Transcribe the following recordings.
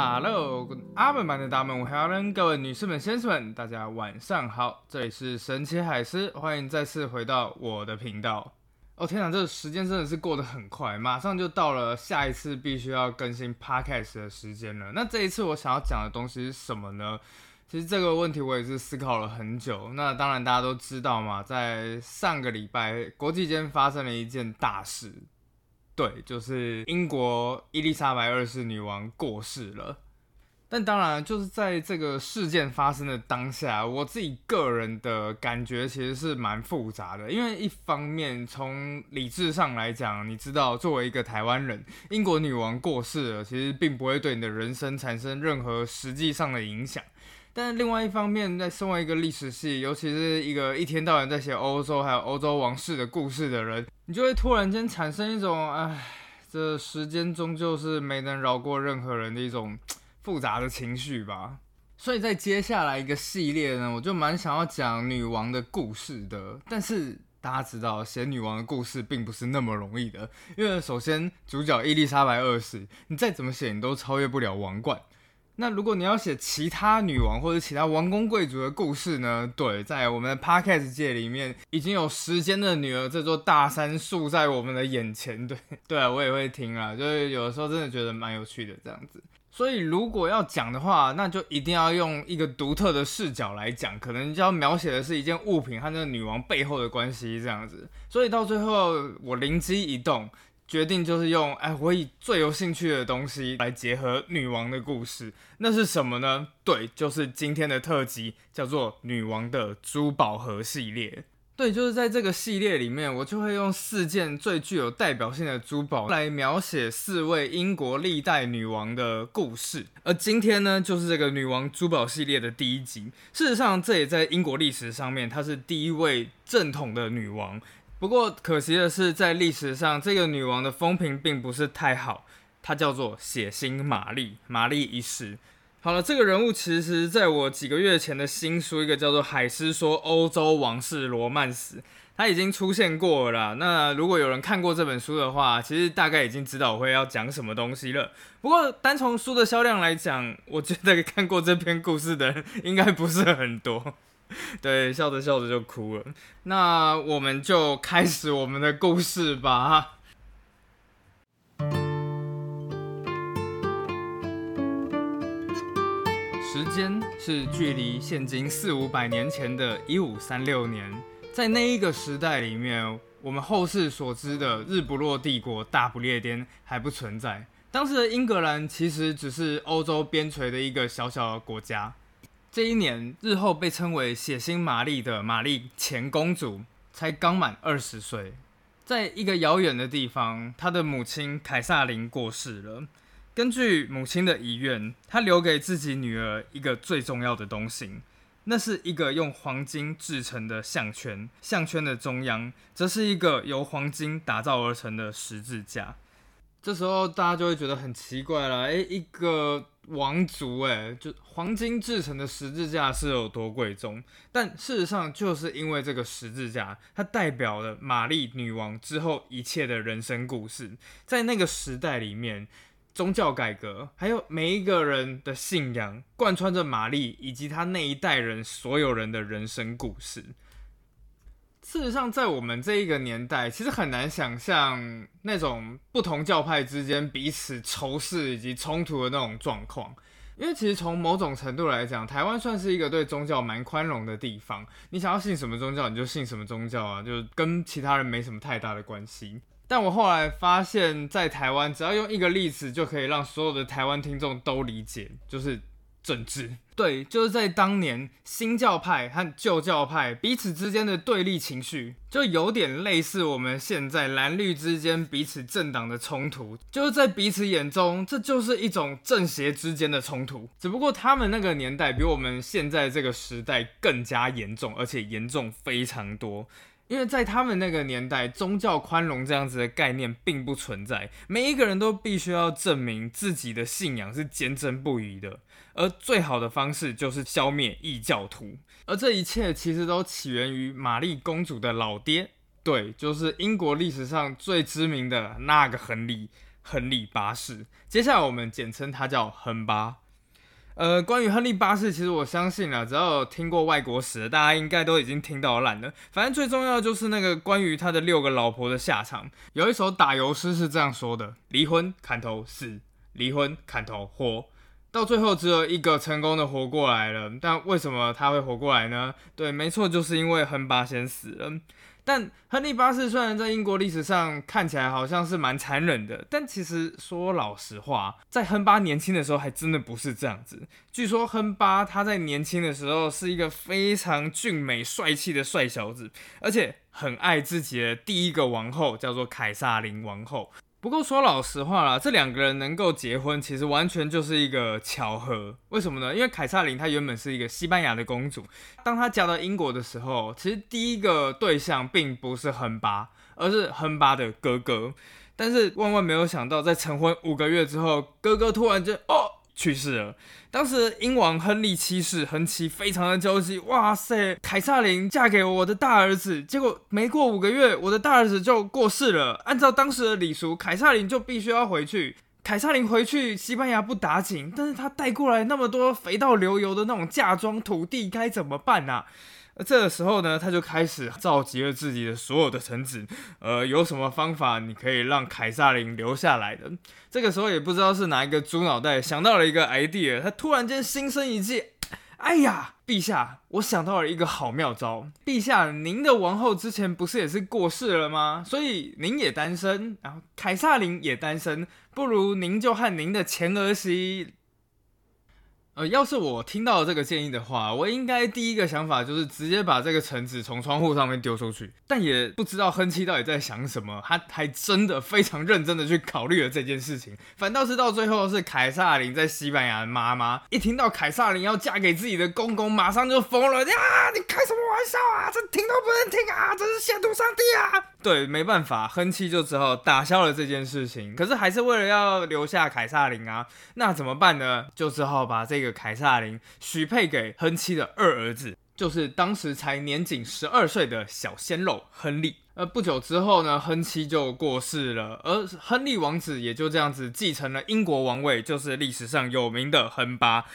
Hello，阿门版的大门，我 Helen，各位女士们、先生们，大家晚上好，这里是神奇海狮，欢迎再次回到我的频道。哦天哪，这个时间真的是过得很快，马上就到了下一次必须要更新 Podcast 的时间了。那这一次我想要讲的东西是什么呢？其实这个问题我也是思考了很久。那当然大家都知道嘛，在上个礼拜国际间发生了一件大事。对，就是英国伊丽莎白二世女王过世了。但当然，就是在这个事件发生的当下，我自己个人的感觉其实是蛮复杂的。因为一方面，从理智上来讲，你知道，作为一个台湾人，英国女王过世了，其实并不会对你的人生产生任何实际上的影响。但另外一方面，在身为一个历史系，尤其是一个一天到晚在写欧洲还有欧洲王室的故事的人，你就会突然间产生一种，唉，这时间终究是没能饶过任何人的一种复杂的情绪吧。所以在接下来一个系列呢，我就蛮想要讲女王的故事的。但是大家知道，写女王的故事并不是那么容易的，因为首先主角伊丽莎白二世，你再怎么写，你都超越不了王冠。那如果你要写其他女王或者其他王公贵族的故事呢？对，在我们的 podcast 界里面，已经有时间的女儿这座大山竖在我们的眼前。对，对啊，我也会听啊，就是有的时候真的觉得蛮有趣的这样子。所以如果要讲的话，那就一定要用一个独特的视角来讲，可能就要描写的是一件物品和那个女王背后的关系这样子。所以到最后，我灵机一动。决定就是用哎，我以最有兴趣的东西来结合女王的故事，那是什么呢？对，就是今天的特辑，叫做《女王的珠宝盒》系列。对，就是在这个系列里面，我就会用四件最具有代表性的珠宝来描写四位英国历代女王的故事。而今天呢，就是这个女王珠宝系列的第一集。事实上，这也在英国历史上面，她是第一位正统的女王。不过可惜的是，在历史上，这个女王的风评并不是太好。她叫做血腥玛丽，玛丽一世。好了，这个人物其实在我几个月前的新书，一个叫做《海狮说欧洲王室罗曼史》，他已经出现过了。那如果有人看过这本书的话，其实大概已经知道我会要讲什么东西了。不过单从书的销量来讲，我觉得看过这篇故事的人应该不是很多。对，笑着笑着就哭了。那我们就开始我们的故事吧。时间是距离现今四五百年前的一五三六年，在那一个时代里面，我们后世所知的日不落帝国大不列颠还不存在。当时的英格兰其实只是欧洲边陲的一个小小的国家。这一年，日后被称为“血腥玛丽”的玛丽前公主才刚满二十岁，在一个遥远的地方，她的母亲凯撒琳过世了。根据母亲的遗愿，她留给自己女儿一个最重要的东西，那是一个用黄金制成的项圈，项圈的中央则是一个由黄金打造而成的十字架。这时候大家就会觉得很奇怪了，诶，一个。王族哎，就黄金制成的十字架是有多贵重？但事实上，就是因为这个十字架，它代表了玛丽女王之后一切的人生故事。在那个时代里面，宗教改革还有每一个人的信仰，贯穿着玛丽以及她那一代人所有人的人生故事。事实上，在我们这一个年代，其实很难想象那种不同教派之间彼此仇视以及冲突的那种状况。因为其实从某种程度来讲，台湾算是一个对宗教蛮宽容的地方。你想要信什么宗教，你就信什么宗教啊，就跟其他人没什么太大的关系。但我后来发现，在台湾，只要用一个例子，就可以让所有的台湾听众都理解，就是。政治对，就是在当年新教派和旧教派彼此之间的对立情绪，就有点类似我们现在蓝绿之间彼此政党的冲突，就是在彼此眼中，这就是一种正邪之间的冲突。只不过他们那个年代比我们现在这个时代更加严重，而且严重非常多。因为在他们那个年代，宗教宽容这样子的概念并不存在，每一个人都必须要证明自己的信仰是坚贞不渝的。而最好的方式就是消灭异教徒，而这一切其实都起源于玛丽公主的老爹，对，就是英国历史上最知名的那个亨利。亨利八世。接下来我们简称他叫亨八。呃，关于亨利八世，其实我相信啊，只要有听过外国史的，大家应该都已经听到烂了。反正最重要的就是那个关于他的六个老婆的下场。有一首打油诗是这样说的：离婚砍头死，离婚砍头活，到最后只有一个成功的活过来了。但为什么他会活过来呢？对，没错，就是因为亨八先死了。但亨利八世虽然在英国历史上看起来好像是蛮残忍的，但其实说老实话，在亨八年轻的时候还真的不是这样子。据说亨八他在年轻的时候是一个非常俊美帅气的帅小子，而且很爱自己的第一个王后，叫做凯撒琳王后。不过说老实话啦，这两个人能够结婚，其实完全就是一个巧合。为什么呢？因为凯撒琳她原本是一个西班牙的公主，当她嫁到英国的时候，其实第一个对象并不是亨巴，而是亨巴的哥哥。但是万万没有想到，在成婚五个月之后，哥哥突然间哦。去世了。当时英王亨利七世亨七非常的焦急，哇塞，凯撒琳嫁给我的大儿子，结果没过五个月，我的大儿子就过世了。按照当时的礼俗，凯撒琳就必须要回去。凯撒琳回去西班牙不打紧，但是他带过来那么多肥到流油的那种嫁妆土地，该怎么办这个时候呢，他就开始召集了自己的所有的臣子，呃，有什么方法你可以让凯撒琳留下来的？这个时候也不知道是哪一个猪脑袋想到了一个 idea，他突然间心生一计，哎呀，陛下，我想到了一个好妙招。陛下，您的王后之前不是也是过世了吗？所以您也单身，然后凯撒琳也单身，不如您就和您的前儿媳。呃，要是我听到这个建议的话，我应该第一个想法就是直接把这个橙子从窗户上面丢出去。但也不知道亨七到底在想什么，他还真的非常认真的去考虑了这件事情。反倒是到最后是凯撒琳在西班牙的妈妈一听到凯撒琳要嫁给自己的公公，马上就疯了呀！你开什么玩笑啊？这听都不能听啊！这是亵渎上帝啊！对，没办法，亨七就只好打消了这件事情。可是还是为了要留下凯撒琳啊，那怎么办呢？就只好把这个。凯撒琳许配给亨七的二儿子，就是当时才年仅十二岁的小鲜肉亨利。而不久之后呢，亨七就过世了，而亨利王子也就这样子继承了英国王位，就是历史上有名的亨八。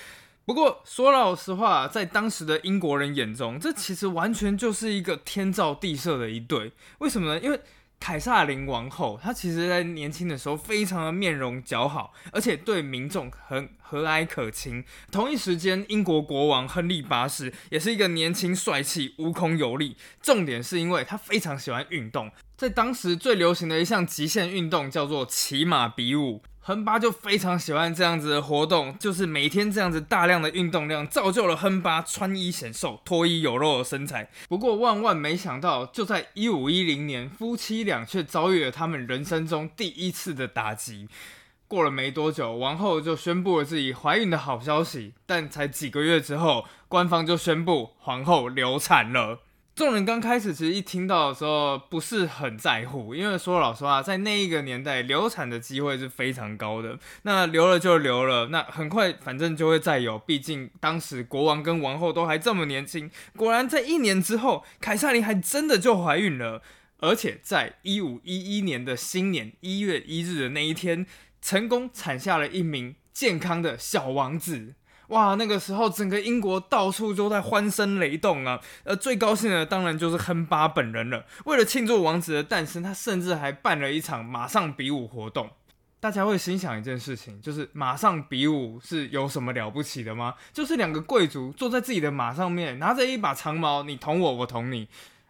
不过说老实话，在当时的英国人眼中，这其实完全就是一个天造地设的一对。为什么呢？因为凯撒琳王后，她其实在年轻的时候非常的面容姣好，而且对民众很和蔼可亲。同一时间，英国国王亨利八世也是一个年轻帅气、无孔有力。重点是因为他非常喜欢运动，在当时最流行的一项极限运动叫做骑马比武。亨巴就非常喜欢这样子的活动，就是每天这样子大量的运动量，造就了亨巴穿衣显瘦、脱衣有肉的身材。不过万万没想到，就在一五一零年，夫妻俩却遭遇了他们人生中第一次的打击。过了没多久，王后就宣布了自己怀孕的好消息，但才几个月之后，官方就宣布皇后流产了。众人刚开始其实一听到的时候不是很在乎，因为说老实话，在那一个年代流产的机会是非常高的。那流了就流了，那很快反正就会再有，毕竟当时国王跟王后都还这么年轻。果然在一年之后，凯撒琳还真的就怀孕了，而且在一五一一年的新年一月一日的那一天，成功产下了一名健康的小王子。哇，那个时候整个英国到处都在欢声雷动啊！呃，最高兴的当然就是亨巴本人了。为了庆祝王子的诞生，他甚至还办了一场马上比武活动。大家会心想一件事情，就是马上比武是有什么了不起的吗？就是两个贵族坐在自己的马上面，拿着一把长矛，你捅我，我捅你。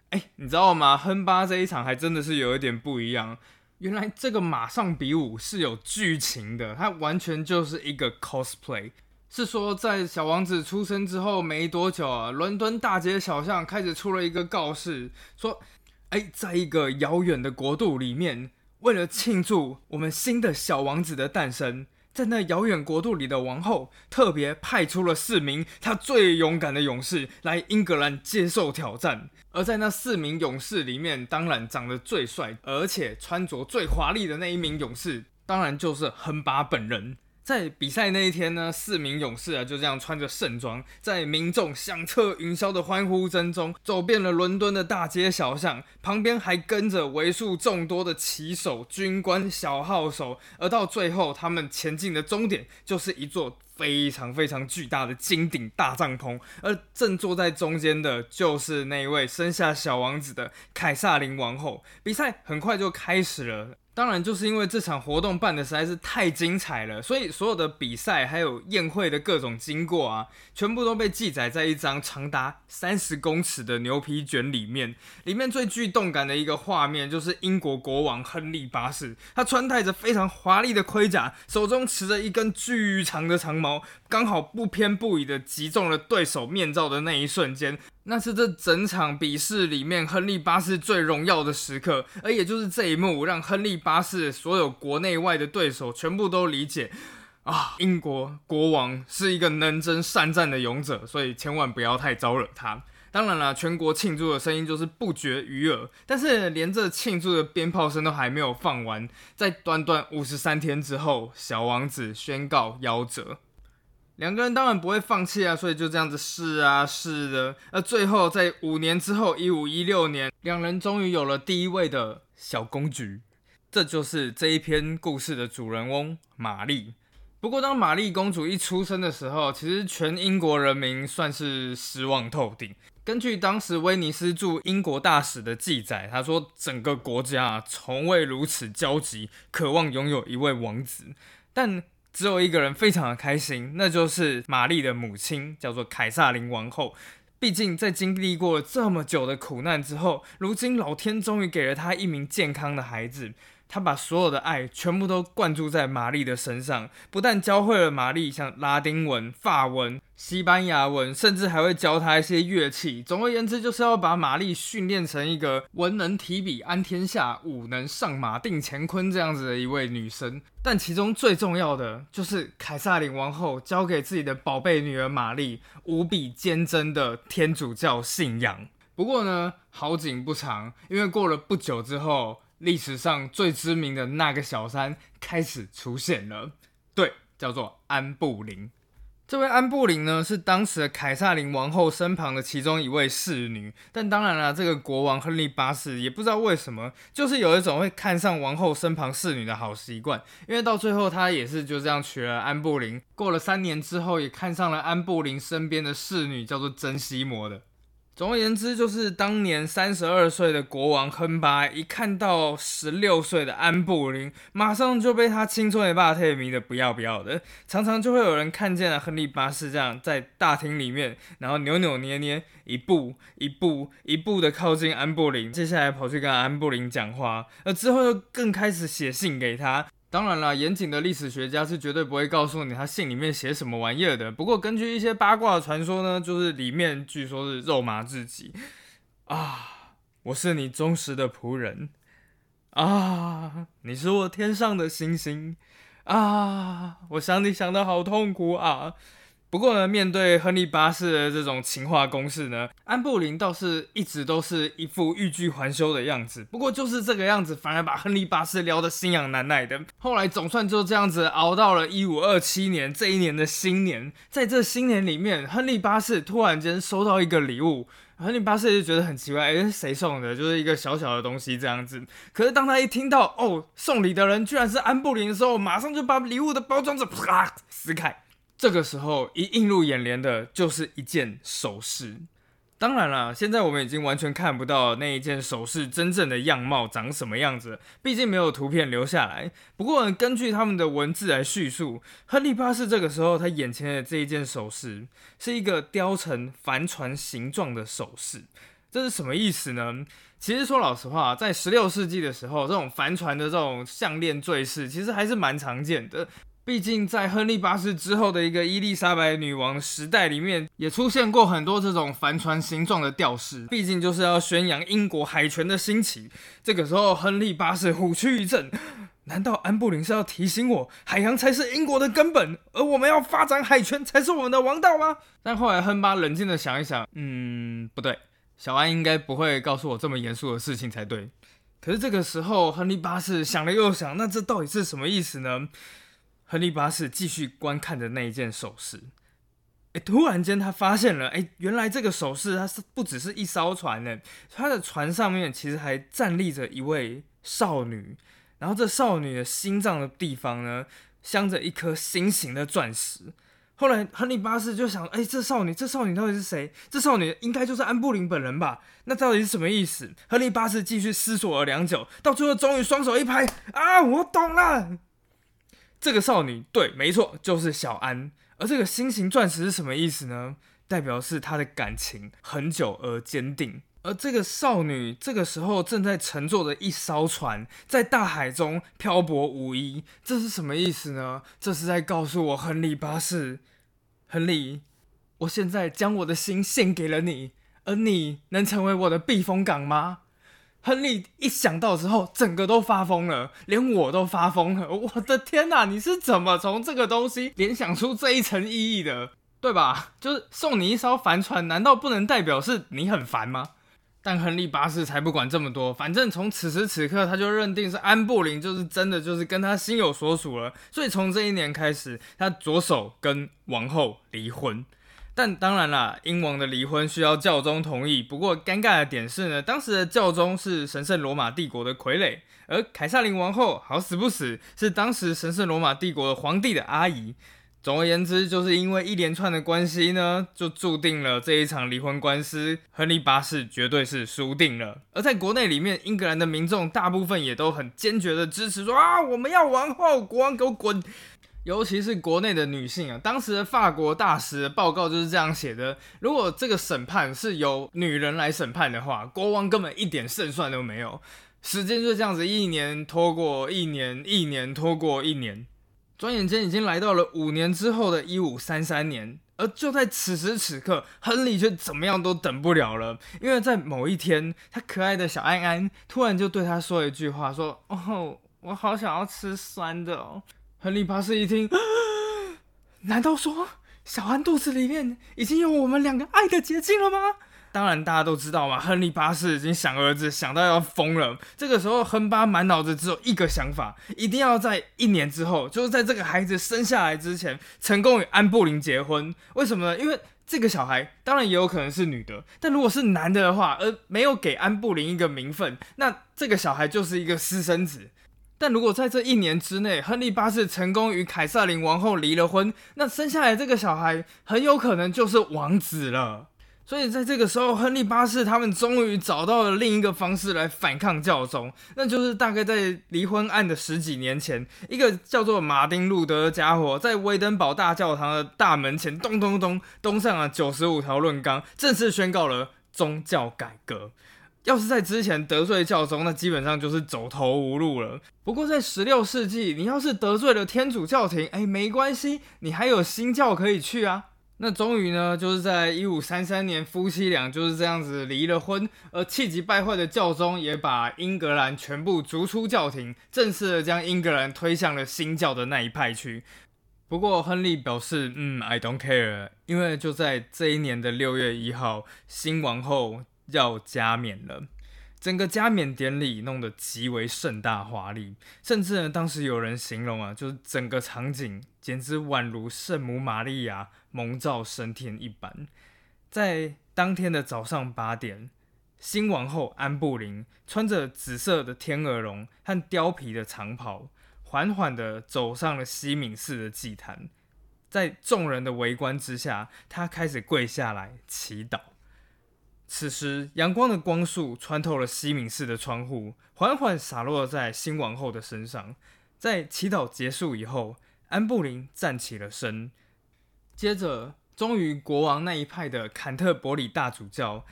哎，你知道吗？亨巴这一场还真的是有一点不一样。原来这个马上比武是有剧情的，它完全就是一个 cosplay。是说，在小王子出生之后没多久啊，伦敦大街小巷开始出了一个告示，说，哎，在一个遥远的国度里面，为了庆祝我们新的小王子的诞生，在那遥远国度里的王后特别派出了四名她最勇敢的勇士来英格兰接受挑战。而在那四名勇士里面，当然长得最帅，而且穿着最华丽的那一名勇士，当然就是亨巴本人。在比赛那一天呢，四名勇士啊就这样穿着盛装，在民众响彻云霄的欢呼声中，走遍了伦敦的大街小巷，旁边还跟着为数众多的骑手、军官、小号手，而到最后，他们前进的终点就是一座非常非常巨大的金顶大帐篷，而正坐在中间的就是那位生下小王子的凯撒琳王后。比赛很快就开始了。当然，就是因为这场活动办的实在是太精彩了，所以所有的比赛还有宴会的各种经过啊，全部都被记载在一张长达三十公尺的牛皮卷里面。里面最具动感的一个画面，就是英国国王亨利八世，他穿戴着非常华丽的盔甲，手中持着一根巨长的长矛，刚好不偏不倚的击中了对手面罩的那一瞬间。那是这整场比试里面亨利八世最荣耀的时刻，而也就是这一幕，让亨利八世所有国内外的对手全部都理解啊，英国国王是一个能征善战的勇者，所以千万不要太招惹他。当然了，全国庆祝的声音就是不绝于耳，但是连这庆祝的鞭炮声都还没有放完，在短短五十三天之后，小王子宣告夭折。两个人当然不会放弃啊，所以就这样子试啊试的，而最后在五年之后，一五一六年，两人终于有了第一位的小公举，这就是这一篇故事的主人翁玛丽。不过，当玛丽公主一出生的时候，其实全英国人民算是失望透顶。根据当时威尼斯驻英国大使的记载，他说整个国家从未如此焦急，渴望拥有一位王子，但。只有一个人非常的开心，那就是玛丽的母亲，叫做凯撒琳王后。毕竟在经历过这么久的苦难之后，如今老天终于给了她一名健康的孩子。他把所有的爱全部都灌注在玛丽的身上，不但教会了玛丽像拉丁文、法文、西班牙文，甚至还会教她一些乐器。总而言之，就是要把玛丽训练成一个文能提笔安天下，武能上马定乾坤这样子的一位女生。但其中最重要的，就是凯撒琳王后教给自己的宝贝女儿玛丽无比坚贞的天主教信仰。不过呢，好景不长，因为过了不久之后。历史上最知名的那个小三开始出现了，对，叫做安布林。这位安布林呢，是当时的凯撒琳王后身旁的其中一位侍女。但当然了，这个国王亨利八世也不知道为什么，就是有一种会看上王后身旁侍女的好习惯。因为到最后，他也是就这样娶了安布林。过了三年之后，也看上了安布林身边的侍女，叫做珍西摩的。总而言之，就是当年三十二岁的国王亨巴一看到十六岁的安布林，马上就被他青春的霸特迷得不要不要的。常常就会有人看见了亨利八世这样在大厅里面，然后扭扭捏捏，一步一步一步的靠近安布林，接下来跑去跟安布林讲话，而之后又更开始写信给他。当然了，严谨的历史学家是绝对不会告诉你他信里面写什么玩意儿的。不过根据一些八卦的传说呢，就是里面据说是肉麻至极啊！我是你忠实的仆人啊！你是我天上的星星啊！我想你想的好痛苦啊！不过呢，面对亨利八世的这种情话攻势呢，安布林倒是一直都是一副欲拒还休的样子。不过就是这个样子，反而把亨利八世撩得心痒难耐的。后来总算就这样子熬到了一五二七年这一年的新年，在这新年里面，亨利八世突然间收到一个礼物，亨利八世就觉得很奇怪，哎，谁送的？就是一个小小的东西这样子。可是当他一听到哦，送礼的人居然是安布林的时候，马上就把礼物的包装纸啪撕开。这个时候，一映入眼帘的就是一件首饰。当然了，现在我们已经完全看不到那一件首饰真正的样貌长什么样子，毕竟没有图片留下来。不过，根据他们的文字来叙述，亨利八世这个时候他眼前的这一件首饰是一个雕成帆船形状的首饰。这是什么意思呢？其实说老实话，在十六世纪的时候，这种帆船的这种项链坠饰其实还是蛮常见的。毕竟，在亨利八世之后的一个伊丽莎白女王时代里面，也出现过很多这种帆船形状的吊饰。毕竟就是要宣扬英国海权的兴起。这个时候，亨利八世虎躯一震，难道安布林是要提醒我，海洋才是英国的根本，而我们要发展海权才是我们的王道吗？但后来亨巴冷静的想一想，嗯，不对，小安应该不会告诉我这么严肃的事情才对。可是这个时候，亨利八世想了又想，那这到底是什么意思呢？亨利八世继续观看着那一件首饰。哎，突然间他发现了，哎，原来这个首饰它是不只是一艘船呢，它的船上面其实还站立着一位少女，然后这少女的心脏的地方呢，镶着一颗心形的钻石。后来亨利八世就想，哎，这少女，这少女到底是谁？这少女应该就是安布林本人吧？那到底是什么意思？亨利八世继续思索了良久，到最后终于双手一拍，啊，我懂了，这个少女，对，没错，就是小安。而这个心形钻石是什么意思呢？代表是她的感情很久而坚定。而这个少女这个时候正在乘坐着一艘船，在大海中漂泊无依。这是什么意思呢？这是在告诉我，亨利八世，亨利，我现在将我的心献给了你，而你能成为我的避风港吗？亨利一想到之后，整个都发疯了，连我都发疯了。我的天哪，你是怎么从这个东西联想出这一层意义的？对吧？就是送你一艘帆船，难道不能代表是你很烦吗？但亨利八世才不管这么多，反正从此时此刻，他就认定是安布林就是真的就是跟他心有所属了。所以从这一年开始，他着手跟王后离婚。但当然啦，英王的离婚需要教宗同意。不过尴尬的点是呢，当时的教宗是神圣罗马帝国的傀儡，而凯撒琳王后好死不死是当时神圣罗马帝国的皇帝的阿姨。总而言之，就是因为一连串的关系呢，就注定了这一场离婚官司，亨利八世绝对是输定了。而在国内里面，英格兰的民众大部分也都很坚决的支持说啊，我们要王后，国王给我滚。尤其是国内的女性啊，当时的法国大使的报告就是这样写的：如果这个审判是由女人来审判的话，国王根本一点胜算都没有。时间就这样子一年拖过一年，一年拖过一年，转眼间已经来到了五年之后的一五三三年。而就在此时此刻，亨利却怎么样都等不了了，因为在某一天，他可爱的小安安突然就对他说一句话：说哦，我好想要吃酸的哦。亨利八世一听，难道说小安肚子里面已经有我们两个爱的结晶了吗？当然，大家都知道嘛，亨利八世已经想儿子想到要疯了。这个时候，亨八满脑子只有一个想法，一定要在一年之后，就是在这个孩子生下来之前，成功与安布林结婚。为什么呢？因为这个小孩当然也有可能是女的，但如果是男的的话，而没有给安布林一个名分，那这个小孩就是一个私生子。但如果在这一年之内，亨利八世成功与凯瑟琳王后离了婚，那生下来这个小孩很有可能就是王子了。所以在这个时候，亨利八世他们终于找到了另一个方式来反抗教宗，那就是大概在离婚案的十几年前，一个叫做马丁路德的家伙在威登堡大教堂的大门前咚咚咚咚上了九十五条论纲，正式宣告了宗教改革。要是在之前得罪教宗，那基本上就是走投无路了。不过在十六世纪，你要是得罪了天主教廷，哎，没关系，你还有新教可以去啊。那终于呢，就是在一五三三年，夫妻俩就是这样子离了婚，而气急败坏的教宗也把英格兰全部逐出教廷，正式的将英格兰推向了新教的那一派去。不过亨利表示，嗯，I don't care，因为就在这一年的六月一号，新王后。要加冕了，整个加冕典礼弄得极为盛大华丽，甚至呢，当时有人形容啊，就是整个场景简直宛如圣母玛利亚蒙召升天一般。在当天的早上八点，新王后安布林穿着紫色的天鹅绒和貂皮的长袍，缓缓地走上了西敏寺的祭坛，在众人的围观之下，她开始跪下来祈祷。此时，阳光的光束穿透了西敏寺的窗户，缓缓洒落在新王后的身上。在祈祷结束以后，安布林站起了身，接着，终于国王那一派的坎特伯里大主教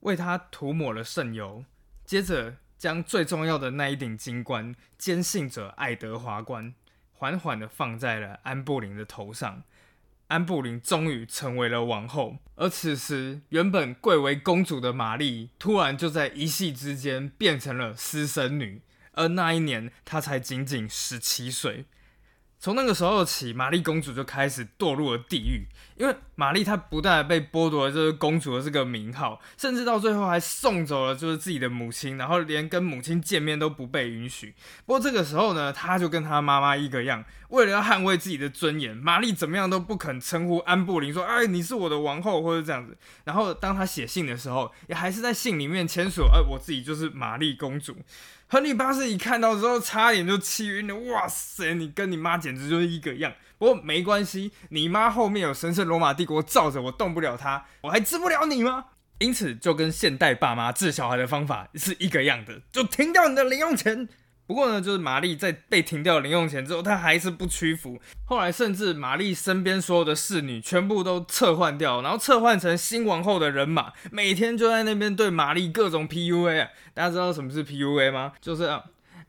为他涂抹了圣油，接着将最重要的那一顶金冠——坚信者爱德华冠，缓缓的放在了安布林的头上。安布林终于成为了王后，而此时原本贵为公主的玛丽，突然就在一夕之间变成了私生女。而那一年，她才仅仅十七岁。从那个时候起，玛丽公主就开始堕入了地狱，因为玛丽她不但被剥夺了这个公主的这个名号，甚至到最后还送走了就是自己的母亲，然后连跟母亲见面都不被允许。不过这个时候呢，她就跟她妈妈一个样，为了要捍卫自己的尊严，玛丽怎么样都不肯称呼安布林说：“哎，你是我的王后，或者这样子。”然后当她写信的时候，也还是在信里面签署：“哎，我自己就是玛丽公主。”亨利八世一看到之后，差点就气晕了。哇塞，你跟你妈简直就是一个样。不过没关系，你妈后面有神圣罗马帝国罩着，我动不了她，我还治不了你吗？因此，就跟现代爸妈治小孩的方法是一个样的，就停掉你的零用钱。不过呢，就是玛丽在被停掉零用钱之后，她还是不屈服。后来甚至玛丽身边所有的侍女全部都撤换掉，然后撤换成新王后的人马，每天就在那边对玛丽各种 PUA。大家知道什么是 PUA 吗？就是，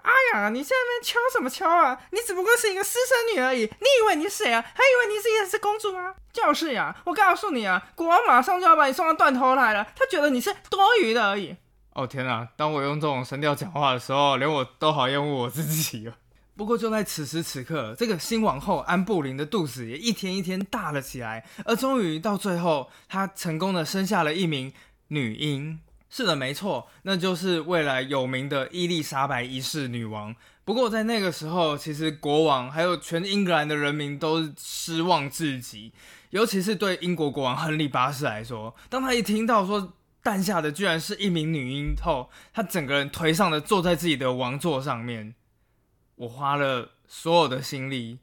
哎呀，你在那边敲什么敲啊？你只不过是一个私生女而已，你以为你是谁啊？还以为你是也是公主吗？就是呀，我告诉你啊，国王马上就要把你送到断头台了，他觉得你是多余的而已。哦天哪！当我用这种声调讲话的时候，连我都好厌恶我自己了。不过就在此时此刻，这个新王后安布林的肚子也一天一天大了起来，而终于到最后，她成功的生下了一名女婴。是的，没错，那就是未来有名的伊丽莎白一世女王。不过在那个时候，其实国王还有全英格兰的人民都失望至极，尤其是对英国国王亨利八世来说，当他一听到说。诞下的居然是一名女婴后，他整个人颓丧的坐在自己的王座上面。我花了所有的心力，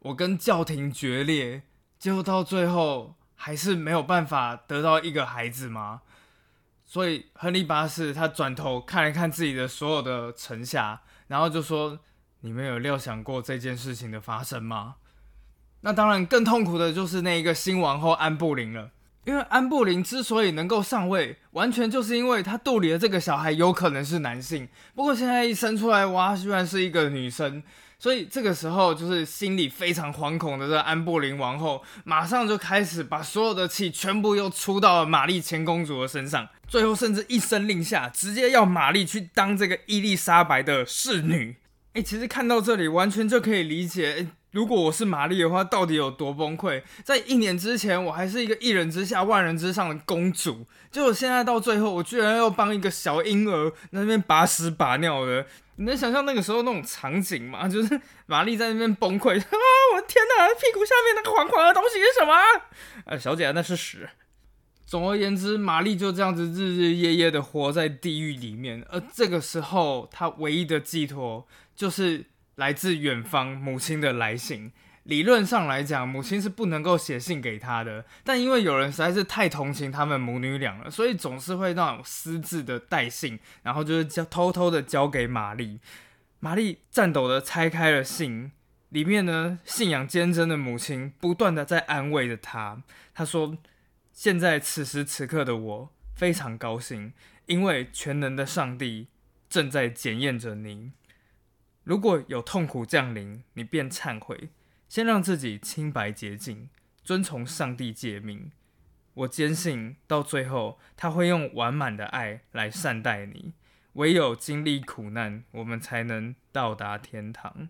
我跟教廷决裂，结果到最后还是没有办法得到一个孩子吗？所以亨利八世他转头看了看自己的所有的臣下，然后就说：“你们有料想过这件事情的发生吗？”那当然，更痛苦的就是那一个新王后安布林了。因为安布林之所以能够上位，完全就是因为他肚里的这个小孩有可能是男性。不过现在一生出来，哇，居然是一个女生，所以这个时候就是心里非常惶恐的这安布林王后，马上就开始把所有的气全部又出到了玛丽前公主的身上，最后甚至一声令下，直接要玛丽去当这个伊丽莎白的侍女。哎，其实看到这里，完全就可以理解。如果我是玛丽的话，到底有多崩溃？在一年之前，我还是一个一人之下、万人之上的公主，结果现在到最后，我居然要帮一个小婴儿那边把屎把尿的。你能想象那个时候那种场景吗？就是玛丽在那边崩溃啊！我的天哪，屁股下面那个黄黄的东西是什么？呃，小姐，那是屎。总而言之，玛丽就这样子日日夜夜的活在地狱里面，而这个时候，她唯一的寄托就是。来自远方母亲的来信，理论上来讲，母亲是不能够写信给他的。但因为有人实在是太同情他们母女俩了，所以总是会那种私自的带信，然后就是交偷偷的交给玛丽。玛丽颤抖的拆开了信，里面呢，信仰坚贞的母亲不断的在安慰着她。她说：“现在此时此刻的我非常高兴，因为全能的上帝正在检验着您。”如果有痛苦降临，你便忏悔，先让自己清白洁净，遵从上帝诫命。我坚信，到最后他会用完满的爱来善待你。唯有经历苦难，我们才能到达天堂。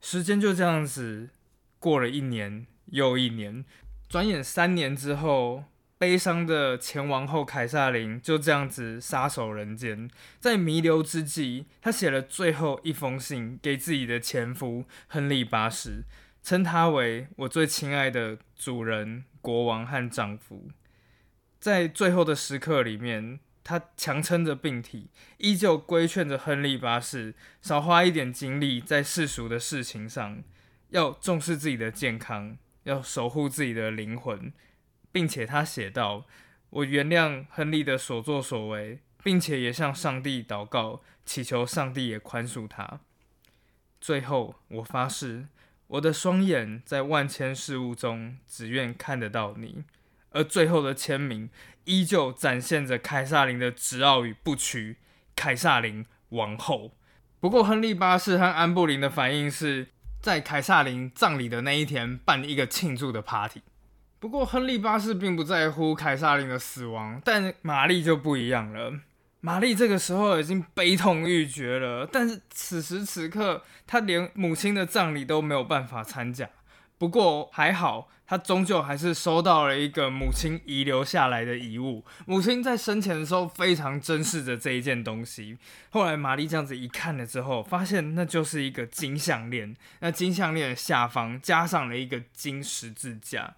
时间就这样子过了一年又一年，转眼三年之后。悲伤的前王后凯撒琳就这样子撒手人间，在弥留之际，她写了最后一封信给自己的前夫亨利八世，称他为我最亲爱的主人、国王和丈夫。在最后的时刻里面，他强撑着病体，依旧规劝着亨利八世少花一点精力在世俗的事情上，要重视自己的健康，要守护自己的灵魂。并且他写道：“我原谅亨利的所作所为，并且也向上帝祷告，祈求上帝也宽恕他。最后，我发誓，我的双眼在万千事物中只愿看得到你。”而最后的签名依旧展现着凯撒琳的执傲与不屈。凯撒琳王后。不过，亨利八世和安布林的反应是在凯撒琳葬礼的那一天办一个庆祝的 party。不过，亨利八世并不在乎凯撒琳的死亡，但玛丽就不一样了。玛丽这个时候已经悲痛欲绝了，但是此时此刻，她连母亲的葬礼都没有办法参加。不过还好，她终究还是收到了一个母亲遗留下来的遗物。母亲在生前的时候非常珍视着这一件东西。后来玛丽这样子一看了之后，发现那就是一个金项链。那金项链的下方加上了一个金十字架。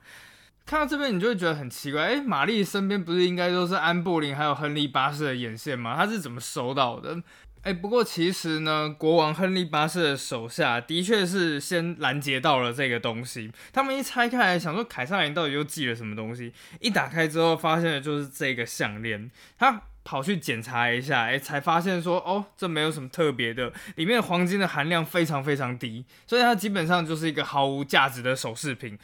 看到这边，你就会觉得很奇怪，哎，玛丽身边不是应该都是安布林还有亨利八世的眼线吗？他是怎么收到的？哎，不过其实呢，国王亨利八世的手下的确是先拦截到了这个东西。他们一拆开来，想说凯撒琳到底又寄了什么东西？一打开之后，发现的就是这个项链。他跑去检查一下，哎，才发现说，哦，这没有什么特别的，里面黄金的含量非常非常低，所以它基本上就是一个毫无价值的首饰品。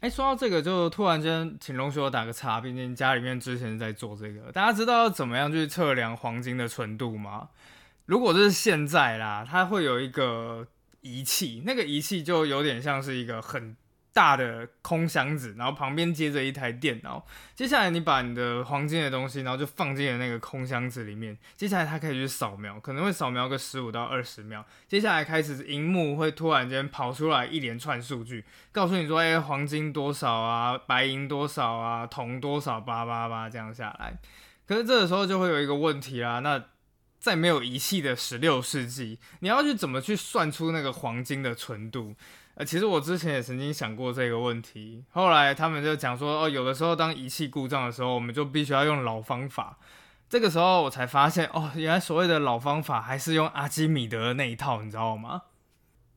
哎，说到这个，就突然间请容许我打个叉，毕竟家里面之前在做这个。大家知道怎么样去测量黄金的纯度吗？如果这是现在啦，它会有一个仪器，那个仪器就有点像是一个很。大的空箱子，然后旁边接着一台电脑。接下来你把你的黄金的东西，然后就放进了那个空箱子里面。接下来它可以去扫描，可能会扫描个十五到二十秒。接下来开始，荧幕会突然间跑出来一连串数据，告诉你说：“哎，黄金多少啊？白银多少啊？铜多少？八八八这样下来。”可是这个时候就会有一个问题啦。那在没有仪器的十六世纪，你要去怎么去算出那个黄金的纯度？其实我之前也曾经想过这个问题，后来他们就讲说，哦，有的时候当仪器故障的时候，我们就必须要用老方法。这个时候我才发现，哦，原来所谓的老方法还是用阿基米德的那一套，你知道吗？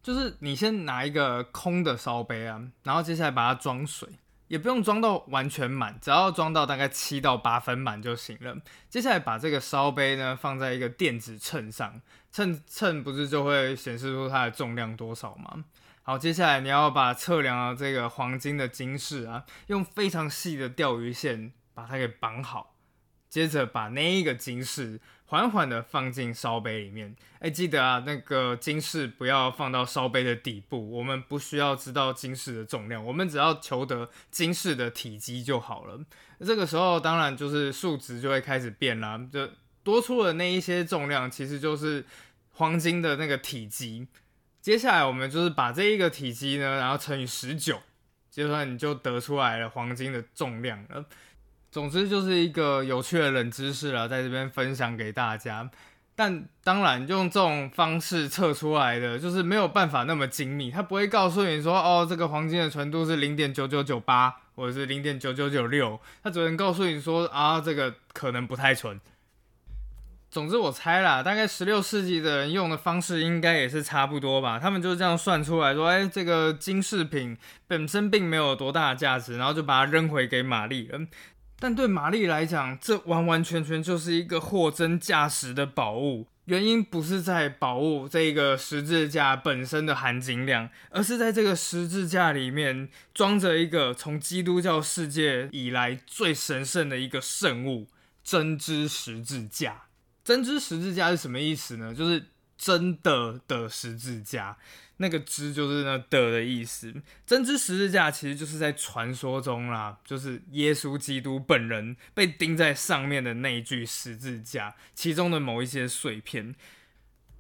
就是你先拿一个空的烧杯啊，然后接下来把它装水，也不用装到完全满，只要装到大概七到八分满就行了。接下来把这个烧杯呢放在一个电子秤上，秤秤不是就会显示出它的重量多少吗？好，接下来你要把测量的这个黄金的金饰啊，用非常细的钓鱼线把它给绑好，接着把那一个金饰缓缓的放进烧杯里面。哎，记得啊，那个金饰不要放到烧杯的底部，我们不需要知道金饰的重量，我们只要求得金饰的体积就好了。这个时候当然就是数值就会开始变啦，就多出的那一些重量其实就是黄金的那个体积。接下来我们就是把这一个体积呢，然后乘以十九，就算你就得出来了黄金的重量了。总之就是一个有趣的冷知识了，在这边分享给大家。但当然用这种方式测出来的，就是没有办法那么精密，它不会告诉你说，哦，这个黄金的纯度是零点九九九八，或者是零点九九九六，它只能告诉你说，啊，这个可能不太纯。总之我猜啦，大概十六世纪的人用的方式应该也是差不多吧。他们就是这样算出来说，哎，这个金饰品本身并没有多大的价值，然后就把它扔回给玛丽了。但对玛丽来讲，这完完全全就是一个货真价实的宝物。原因不是在宝物这个十字架本身的含金量，而是在这个十字架里面装着一个从基督教世界以来最神圣的一个圣物——真知十字架。针织十字架是什么意思呢？就是真的的十字架，那个“织”就是那的的意思。针织十字架其实就是在传说中啦，就是耶稣基督本人被钉在上面的那一具十字架，其中的某一些碎片。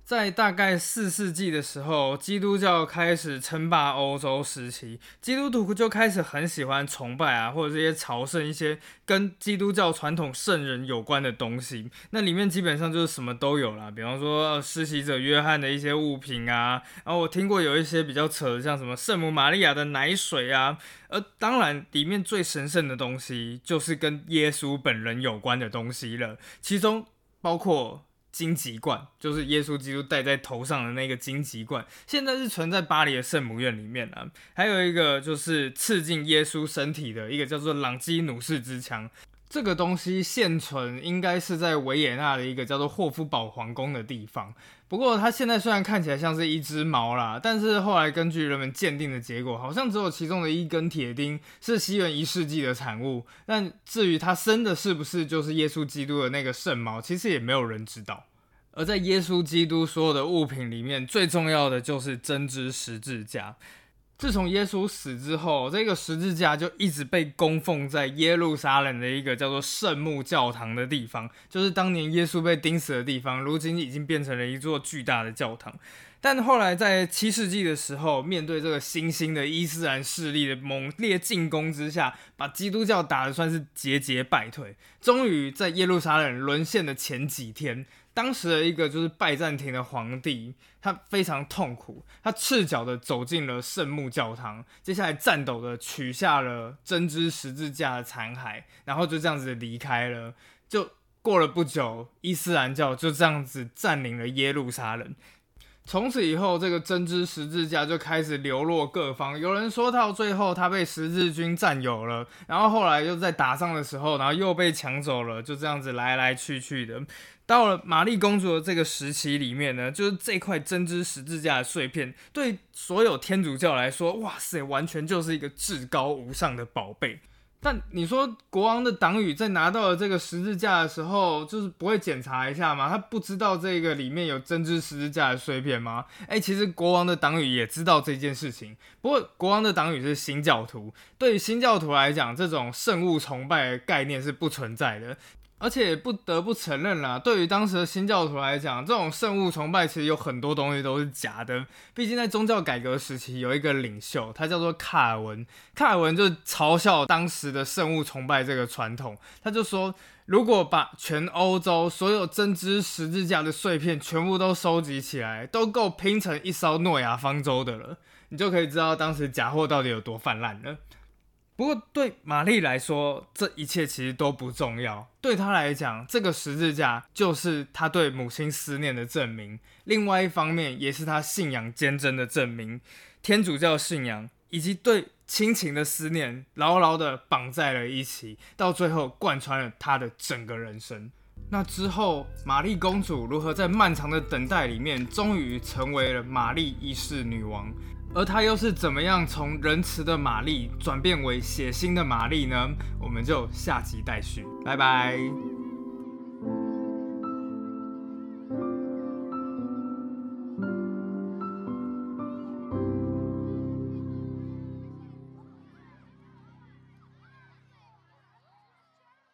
在大概四世纪的时候，基督教开始称霸欧洲时期，基督徒就开始很喜欢崇拜啊，或者这些朝圣一些跟基督教传统圣人有关的东西。那里面基本上就是什么都有啦，比方说施洗者约翰的一些物品啊，然后我听过有一些比较扯的，像什么圣母玛利亚的奶水啊，而当然里面最神圣的东西就是跟耶稣本人有关的东西了，其中包括。荆棘冠就是耶稣基督戴在头上的那个荆棘冠，现在是存在巴黎的圣母院里面啊。还有一个就是刺进耶稣身体的一个叫做朗基努斯之枪，这个东西现存应该是在维也纳的一个叫做霍夫堡皇宫的地方。不过它现在虽然看起来像是一只猫啦，但是后来根据人们鉴定的结果，好像只有其中的一根铁钉是西元一世纪的产物。但至于它生的是不是就是耶稣基督的那个圣毛，其实也没有人知道。而在耶稣基督所有的物品里面，最重要的就是真知十字架。自从耶稣死之后，这个十字架就一直被供奉在耶路撒冷的一个叫做圣母教堂的地方，就是当年耶稣被钉死的地方，如今已经变成了一座巨大的教堂。但后来在七世纪的时候，面对这个新兴的伊斯兰势力的猛烈进攻之下，把基督教打得算是节节败退。终于在耶路撒冷沦陷的前几天，当时的一个就是拜占庭的皇帝，他非常痛苦，他赤脚的走进了圣母教堂，接下来颤抖的取下了针织十字架的残骸，然后就这样子离开了。就过了不久，伊斯兰教就这样子占领了耶路撒冷。从此以后，这个针织十字架就开始流落各方。有人说到最后，他被十字军占有了，然后后来又在打仗的时候，然后又被抢走了，就这样子来来去去的。到了玛丽公主的这个时期里面呢，就是这块针织十字架的碎片，对所有天主教来说，哇塞，完全就是一个至高无上的宝贝。但你说国王的党羽在拿到了这个十字架的时候，就是不会检查一下吗？他不知道这个里面有针织十字架的碎片吗？哎，其实国王的党羽也知道这件事情。不过国王的党羽是新教徒，对于新教徒来讲，这种圣物崇拜的概念是不存在的。而且不得不承认啦，对于当时的新教徒来讲，这种圣物崇拜其实有很多东西都是假的。毕竟在宗教改革时期，有一个领袖，他叫做卡尔文。卡尔文就嘲笑当时的圣物崇拜这个传统，他就说，如果把全欧洲所有针织十字架的碎片全部都收集起来，都够拼成一艘诺亚方舟的了。你就可以知道当时假货到底有多泛滥了。不过对玛丽来说，这一切其实都不重要。对她来讲，这个十字架就是她对母亲思念的证明。另外一方面，也是她信仰坚贞的证明。天主教信仰以及对亲情的思念，牢牢的绑在了一起，到最后贯穿了她的整个人生。那之后，玛丽公主如何在漫长的等待里面，终于成为了玛丽一世女王？而他又是怎么样从仁慈的玛丽转变为血腥的玛丽呢？我们就下集待续，拜拜。